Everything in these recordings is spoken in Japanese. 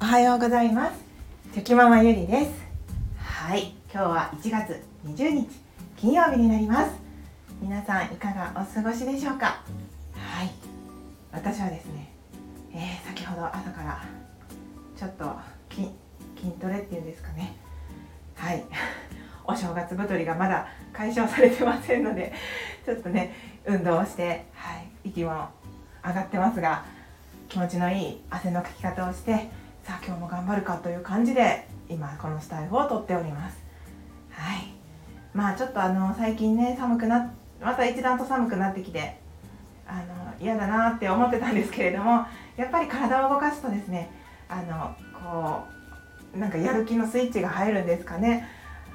おはようございます。チョキママゆりです。はい今日は1月20日金曜日になります。皆さんいかがお過ごしでしょうか？はい私はですね、えー、先ほど朝からちょっと筋筋トレっていうんですかね。はい お正月太りがまだ解消されてませんのでちょっとね運動をして、はい、息も上がってますが気持ちのいい汗のかき方をしてさあ今日も頑張るかという感じで今このスタイルをとっております。はい。まあちょっとあの最近ね寒くなまた一段と寒くなってきてあの嫌だなって思ってたんですけれどもやっぱり体を動かすとですねあのこうなんかやる気のスイッチが入るんですかね。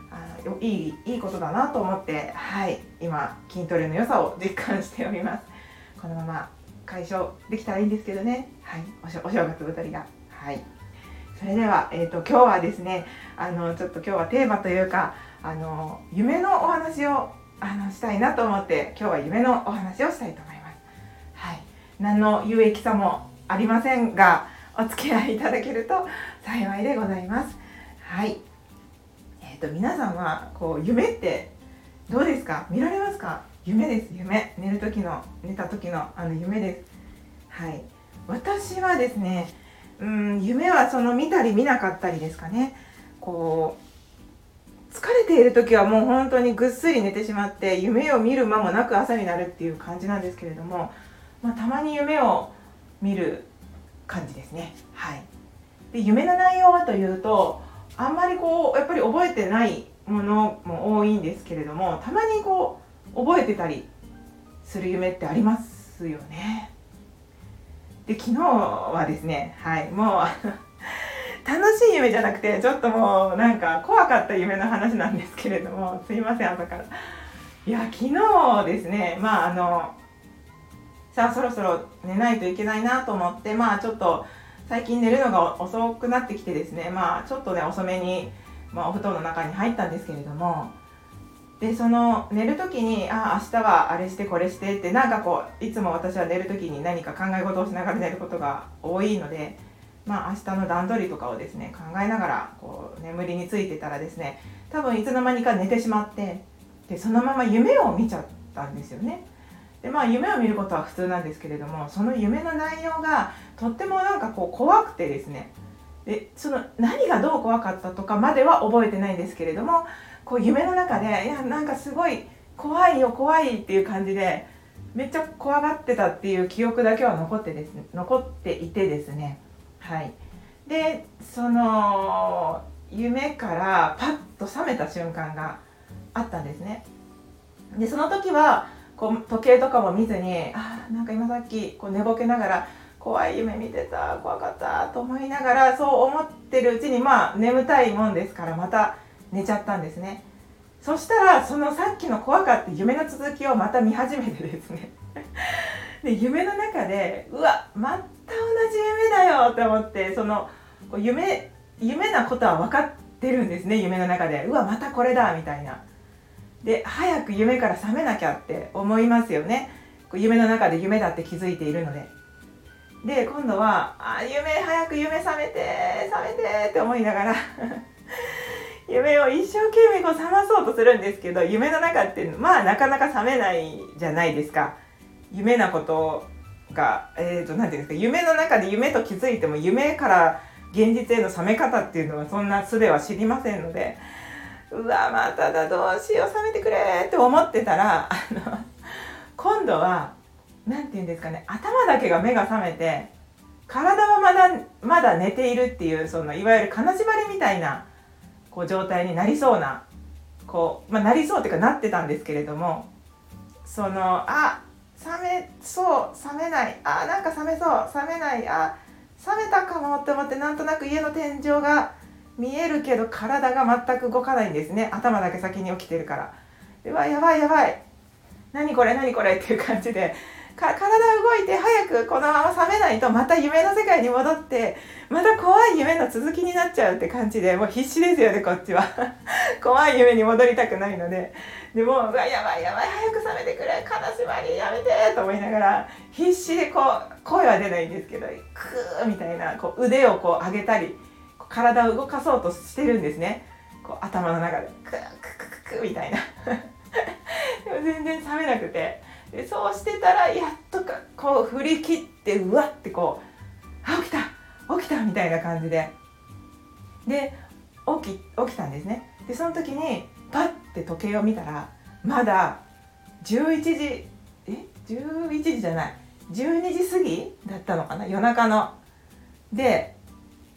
あのいいいいことだなと思ってはい。今筋トレの良さを実感しております。このまま解消できたらいいんですけどね。はい。お正月太りが。はい。それでは、えーと、今日はですねあのちょっと今日はテーマというかあの夢のお話をあのしたいなと思って今日は夢のお話をしたいと思います。はい、何の有益さもありませんがお付き合いいただけると 幸いでございます。はい。えっ、ー、と皆さんはこう夢ってどうですか？見られますか？夢です夢。寝る時の寝た時のあの夢です。はい。私はですね。うん夢はその見たり見なかったりですかね。こう疲れている時はもう本当にぐっすり寝てしまって夢を見る間もなく朝になるっていう感じなんですけれども、まあ、たまに夢を見る感じですね。はい。で夢の内容はというとあんまりこうやっぱり覚えてないものも多いんですけれどもたまにこう覚えてたりする夢ってありますよね。で昨日はですねはいもう 楽しい夢じゃなくてちょっともうなんか怖かった夢の話なんですけれどもすいません朝から。いや昨日ですねまああのさあそろそろ寝ないといけないなと思ってまあちょっと最近寝るのが遅くなってきてですねまあちょっとね遅めに、まあ、お布団の中に入ったんですけれどもでその寝る時にあ明日はあれしてこれしてってなんかこういつも私は寝る時に何か考え事をしながら寝ることが多いのでまあ明日の段取りとかをですね考えながらこう眠りについてたらですね多分いつの間にか寝てしまってでそのまま夢を見ちゃったんですよね。でまあ夢を見ることは普通なんですけれどもその夢の内容がとってもなんかこう怖くてですねでその何がどう怖かったとかまでは覚えてないんですけれどもこう夢の中でいやなんかすごい怖いよ怖いっていう感じでめっちゃ怖がってたっていう記憶だけは残ってですね残っていてですね。はい。でその夢からパッと覚めた瞬間があったんですね。でその時はこう時計とかも見ずにあなんか今さっきこう寝ぼけながら怖い夢見てた怖かったと思いながらそう思ってるうちにまあ眠たいもんですからまた寝ちゃったんですね。そしたらそのさっきの怖かった夢の続きをまた見始めてですね。で夢の中でうわまた同じ夢だよって思ってその夢夢なことは分かってるんですね夢の中で。うわまたこれだみたいな。で早く夢から覚めなきゃって思いますよね。夢の中で夢だって気づいているので。で今度はあ夢早く夢覚めて覚めてって思いながら。夢を一生懸命こう覚まそうとするんですけど夢の中ってまあなかなか覚めないじゃないですか。夢なことがえっ、ー、と何て言うんですか夢の中で夢と気づいても夢から現実への覚め方っていうのはそんな素では知りませんのでうわまただどうしよう覚めてくれって思ってたら あの今度は何て言うんですかね頭だけが目が覚めて体はまだまだ寝ているっていうそのいわゆる金縛りみたいなこう状態になりそうなこう、まあ、なりそうっていうかなってたんですけれどもそのあ冷めそう冷めないあなんか冷めそう冷めないあ冷めたかもって思ってなんとなく家の天井が見えるけど体が全く動かないんですね。頭だけ先に起きてるから。うわやばいやばい。何これ何これっていう感じで体動いて早くこのまま覚めないとまた夢の世界に戻ってまた怖い夢の続きになっちゃうって感じでもう必死ですよねこっちは。怖い夢に戻りたくないので。でもうわやばいやばい早く覚めてくれ。金縛りやめてと思いながら必死でこう声は出ないんですけどクーみたいなこう腕をこう上げたり体を動かそうとしてるんですね。こう頭の中で。クーククククみたいな。でも全然覚めなくて。でそうしてたらやっとかこう振り切ってうわってこうあ起きた起きたみたいな感じで。で起き起きたんですね。でその時にパッて時計を見たらまだ11時え11時じゃない。12時過ぎだったのかな夜中の。で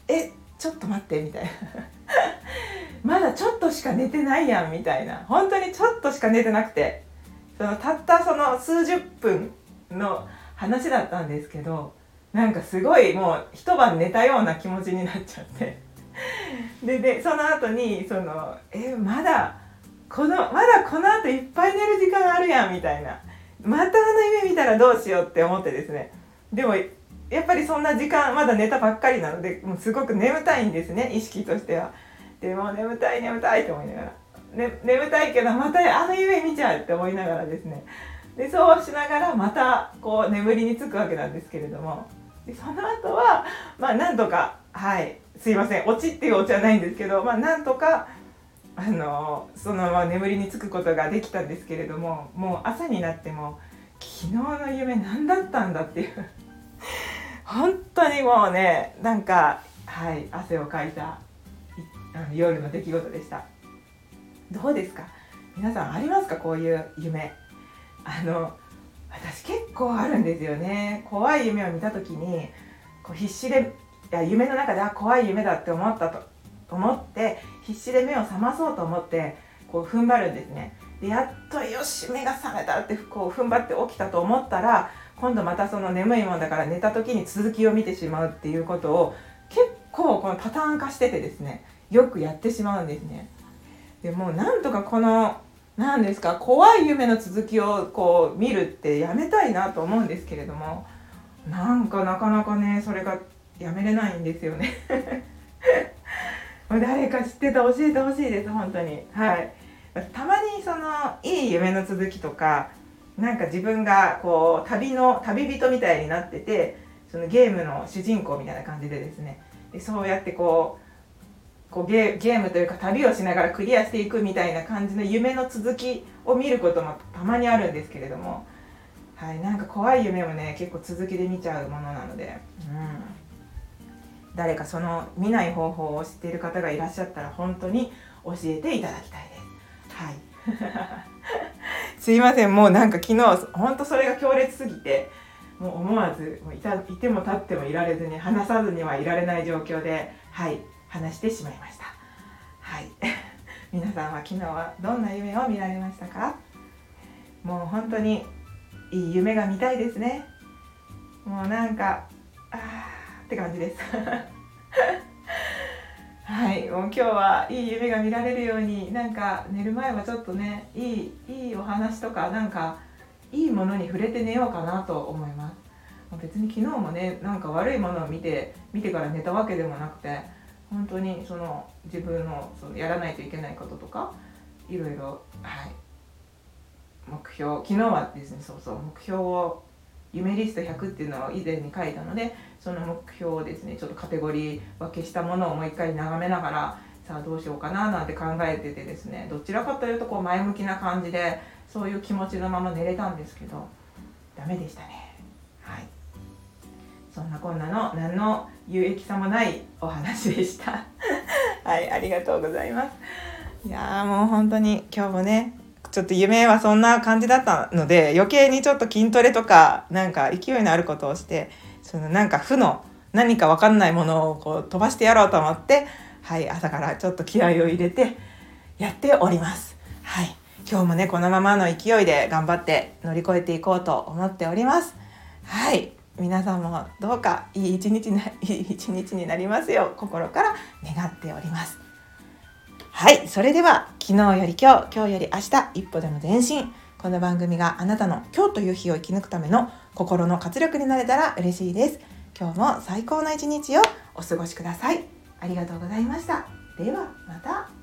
えちょっと待ってみたいな。まだちょっとしか寝てないやんみたいな。本当にちょっとしか寝てなくて。そのたったその数十分の話だったんですけどなんかすごいもう一晩寝たような気持ちになっちゃって。ででその後にそのえまだこのまだこの後いっぱい寝る時間あるやんみたいな。またあの夢見たらどうしようって思ってですね。でもやっぱりそんな時間まだ寝たばっかりなのでもうすごく眠たいんですね意識としては。でも眠たい眠たいと思いながら、ね、眠たいけどまたあの夢見ちゃうって思いながらですね。でそうしながらまたこう眠りにつくわけなんですけれども。でその後はまあなんとかはいすいませんオチっていうオチはないんですけどまあなんとかあのそのまま眠りにつくことができたんですけれどももう朝になっても昨日の夢何だったんだっていう。本当にもうねなんかはい汗をかいた夜の出来事でした。どうですか？皆さんありますか？こういう夢。あの私結構あるんですよね。怖い夢を見た時にこう必死でいや夢の中であ怖い夢だって思ったと思って必死で目を覚まそうと思ってこう踏ん張るんですね。でやっとよし目が覚めたってこう踏ん張って起きたと思ったら今度またその眠いもんだから寝た時に続きを見てしまうっていうことを結構このパターン化しててですねよくやってしまうんですね。でもなんとかこの何ですか怖い夢の続きをこう見るってやめたいなと思うんですけれどもなんかなかなかねそれがやめれないんですよね。誰か知ってた教えてほしいです本当に。はい。たまにそのいい夢の続きとかなんか自分がこう旅の旅人みたいになっててそのゲームの主人公みたいな感じでですね。でそうやってこうこうゲームというか旅をしながらクリアしていくみたいな感じの夢の続きを見ることもたまにあるんですけれども、はい、なんか怖い夢もね結構続きで見ちゃうものなので、うん、誰かその見ない方法を知っている方がいらっしゃったら本当に教えていただきたいです。はい。すいませんもうなんか昨日本当それが強烈すぎてもう思わずもういたいても立ってもいられずに話さずにはいられない状況ではい。話してしまいました。はい。皆さんは昨日はどんな夢を見られましたか？もう本当にいい夢が見たいですね。もうなんかあーって感じです。はい。もう今日はいい夢が見られるようになんか寝る前はちょっとねいいいいお話とかなんかいいものに触れて寝ようかなと思います。別に昨日もねなんか悪いものを見て見てから寝たわけでもなくて本当にその自分のそのやらないといけないこととかいろいろはい。目標昨日はですねそうそう目標を夢リスト100っていうのを以前に書いたのでその目標をですねちょっとカテゴリー分けしたものをもう一回眺めながらさあどうしようかななんて考えててですねどちらかというとこう前向きな感じでそういう気持ちのまま寝れたんですけどダメでしたね。そんなこんなの何の有益さもないお話でした。はいありがとうございます。いやもう本当に今日もねちょっと夢はそんな感じだったので余計にちょっと筋トレとかなんか勢いのあることをしてそのなんか負の何か分かんないものをこう飛ばしてやろうと思ってはい朝からちょっと気合を入れてやっております。はい。今日もねこのままの勢いで頑張って乗り越えていこうと思っております。はい。皆さんもどうかいい一日ないい一日になりますよう心から願っております。はいそれでは昨日より今日今日より明日一歩でも前進。この番組があなたの今日という日を生き抜くための心の活力になれたら嬉しいです。今日も最高の一日をお過ごしください。ありがとうございました。ではまた。